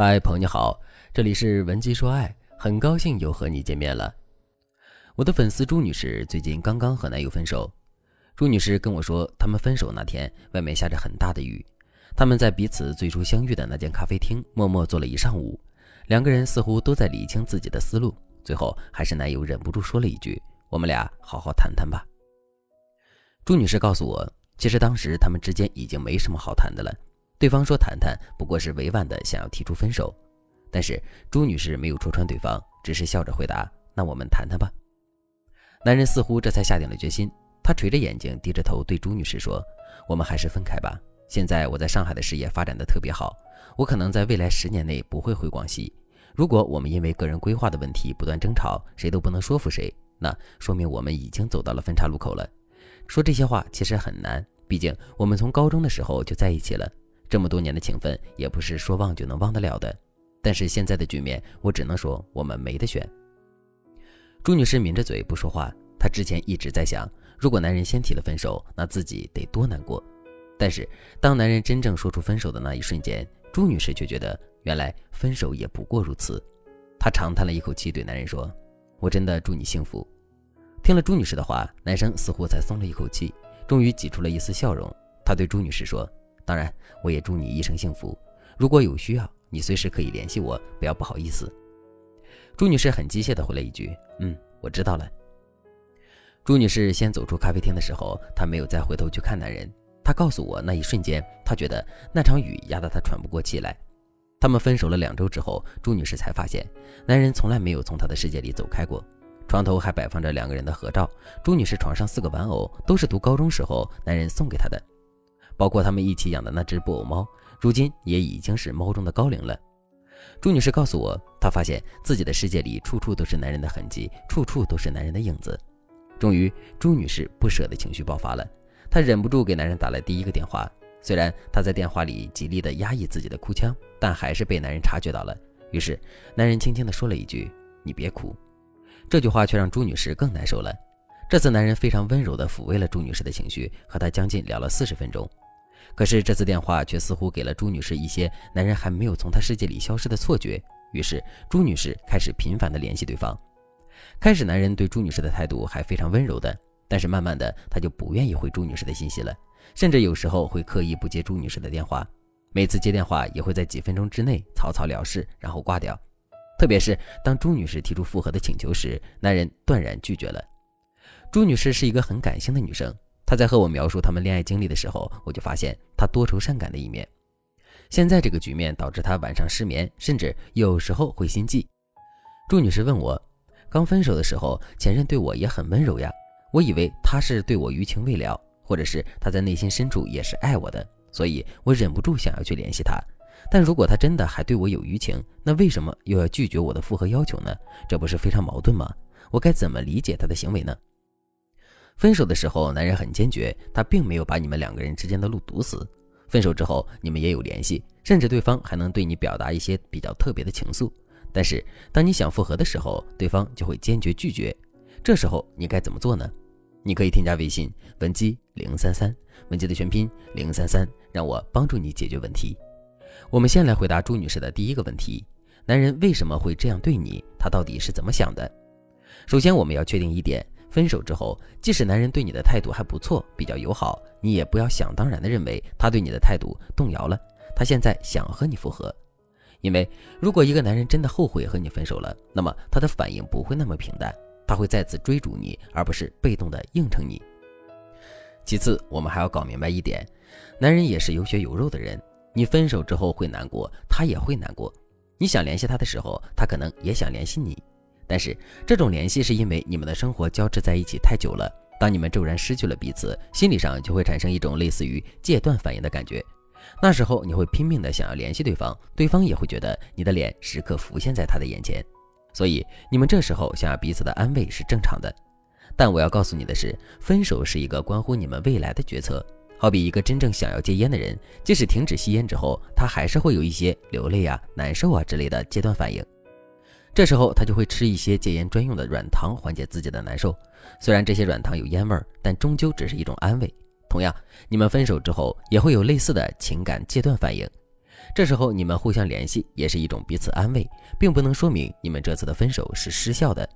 嗨，朋友你好，这里是文姬说爱，很高兴又和你见面了。我的粉丝朱女士最近刚刚和男友分手。朱女士跟我说，他们分手那天外面下着很大的雨，他们在彼此最初相遇的那间咖啡厅默默坐了一上午，两个人似乎都在理清自己的思路，最后还是男友忍不住说了一句：“我们俩好好谈谈吧。”朱女士告诉我，其实当时他们之间已经没什么好谈的了。对方说谈谈不过是委婉的想要提出分手，但是朱女士没有戳穿对方，只是笑着回答：“那我们谈谈吧。”男人似乎这才下定了决心，他垂着眼睛，低着头对朱女士说：“我们还是分开吧。现在我在上海的事业发展的特别好，我可能在未来十年内不会回广西。如果我们因为个人规划的问题不断争吵，谁都不能说服谁，那说明我们已经走到了分岔路口了。说这些话其实很难，毕竟我们从高中的时候就在一起了。”这么多年的情分也不是说忘就能忘得了的，但是现在的局面，我只能说我们没得选。朱女士抿着嘴不说话，她之前一直在想，如果男人先提了分手，那自己得多难过。但是当男人真正说出分手的那一瞬间，朱女士却觉得原来分手也不过如此。她长叹了一口气，对男人说：“我真的祝你幸福。”听了朱女士的话，男生似乎才松了一口气，终于挤出了一丝笑容。他对朱女士说。当然，我也祝你一生幸福。如果有需要，你随时可以联系我，不要不好意思。朱女士很机械地回了一句：“嗯，我知道了。”朱女士先走出咖啡厅的时候，她没有再回头去看男人。她告诉我，那一瞬间，她觉得那场雨压得她喘不过气来。他们分手了两周之后，朱女士才发现，男人从来没有从她的世界里走开过。床头还摆放着两个人的合照，朱女士床上四个玩偶都是读高中时候男人送给她的。包括他们一起养的那只布偶猫，如今也已经是猫中的高龄了。朱女士告诉我，她发现自己的世界里处处都是男人的痕迹，处处都是男人的影子。终于，朱女士不舍的情绪爆发了，她忍不住给男人打了第一个电话。虽然她在电话里极力的压抑自己的哭腔，但还是被男人察觉到了。于是，男人轻轻的说了一句：“你别哭。”这句话却让朱女士更难受了。这次，男人非常温柔的抚慰了朱女士的情绪，和她将近聊了四十分钟。可是这次电话却似乎给了朱女士一些男人还没有从她世界里消失的错觉。于是朱女士开始频繁的联系对方。开始男人对朱女士的态度还非常温柔的，但是慢慢的他就不愿意回朱女士的信息了，甚至有时候会刻意不接朱女士的电话。每次接电话也会在几分钟之内草草了事，然后挂掉。特别是当朱女士提出复合的请求时，男人断然拒绝了。朱女士是一个很感性的女生。他在和我描述他们恋爱经历的时候，我就发现他多愁善感的一面。现在这个局面导致他晚上失眠，甚至有时候会心悸。朱女士问我，刚分手的时候，前任对我也很温柔呀，我以为他是对我余情未了，或者是他在内心深处也是爱我的，所以我忍不住想要去联系他。但如果他真的还对我有余情，那为什么又要拒绝我的复合要求呢？这不是非常矛盾吗？我该怎么理解他的行为呢？分手的时候，男人很坚决，他并没有把你们两个人之间的路堵死。分手之后，你们也有联系，甚至对方还能对你表达一些比较特别的情愫。但是，当你想复合的时候，对方就会坚决拒绝。这时候你该怎么做呢？你可以添加微信文姬零三三，文姬的全拼零三三，让我帮助你解决问题。我们先来回答朱女士的第一个问题：男人为什么会这样对你？他到底是怎么想的？首先，我们要确定一点。分手之后，即使男人对你的态度还不错，比较友好，你也不要想当然的认为他对你的态度动摇了，他现在想和你复合。因为如果一个男人真的后悔和你分手了，那么他的反应不会那么平淡，他会再次追逐你，而不是被动的应承你。其次，我们还要搞明白一点，男人也是有血有肉的人，你分手之后会难过，他也会难过。你想联系他的时候，他可能也想联系你。但是这种联系是因为你们的生活交织在一起太久了，当你们骤然失去了彼此，心理上就会产生一种类似于戒断反应的感觉。那时候你会拼命的想要联系对方，对方也会觉得你的脸时刻浮现在他的眼前，所以你们这时候想要彼此的安慰是正常的。但我要告诉你的是，分手是一个关乎你们未来的决策。好比一个真正想要戒烟的人，即使停止吸烟之后，他还是会有一些流泪啊、难受啊之类的戒断反应。这时候他就会吃一些戒烟专用的软糖，缓解自己的难受。虽然这些软糖有烟味儿，但终究只是一种安慰。同样，你们分手之后也会有类似的情感戒断反应。这时候你们互相联系也是一种彼此安慰，并不能说明你们这次的分手是失效的。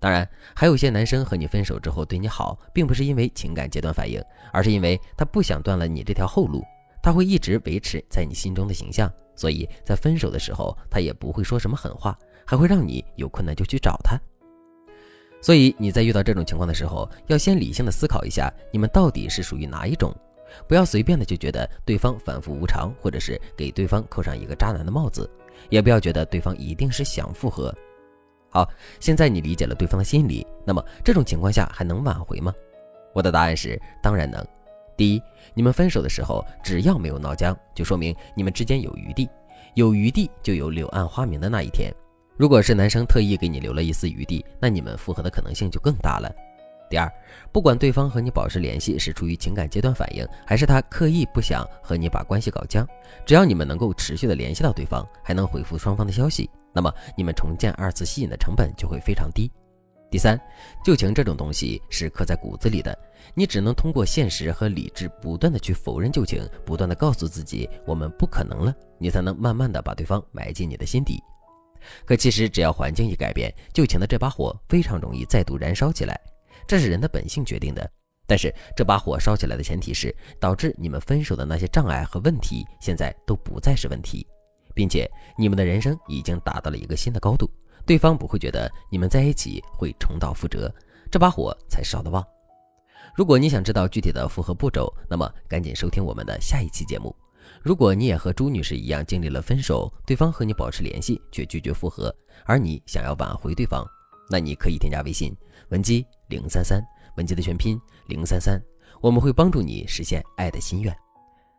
当然，还有些男生和你分手之后对你好，并不是因为情感阶段反应，而是因为他不想断了你这条后路，他会一直维持在你心中的形象，所以在分手的时候他也不会说什么狠话，还会让你有困难就去找他。所以你在遇到这种情况的时候，要先理性的思考一下，你们到底是属于哪一种，不要随便的就觉得对方反复无常，或者是给对方扣上一个渣男的帽子，也不要觉得对方一定是想复合。好，现在你理解了对方的心理，那么这种情况下还能挽回吗？我的答案是当然能。第一，你们分手的时候只要没有闹僵，就说明你们之间有余地，有余地就有柳暗花明的那一天。如果是男生特意给你留了一丝余地，那你们复合的可能性就更大了。第二，不管对方和你保持联系是出于情感阶段反应，还是他刻意不想和你把关系搞僵，只要你们能够持续的联系到对方，还能回复双方的消息。那么你们重建二次吸引的成本就会非常低。第三，旧情这种东西是刻在骨子里的，你只能通过现实和理智不断的去否认旧情，不断的告诉自己我们不可能了，你才能慢慢的把对方埋进你的心底。可其实只要环境一改变，旧情的这把火非常容易再度燃烧起来，这是人的本性决定的。但是这把火烧起来的前提是，导致你们分手的那些障碍和问题现在都不再是问题。并且你们的人生已经达到了一个新的高度，对方不会觉得你们在一起会重蹈覆辙，这把火才烧得旺。如果你想知道具体的复合步骤，那么赶紧收听我们的下一期节目。如果你也和朱女士一样经历了分手，对方和你保持联系却拒绝复合，而你想要挽回对方，那你可以添加微信文姬零三三，文姬的全拼零三三，我们会帮助你实现爱的心愿。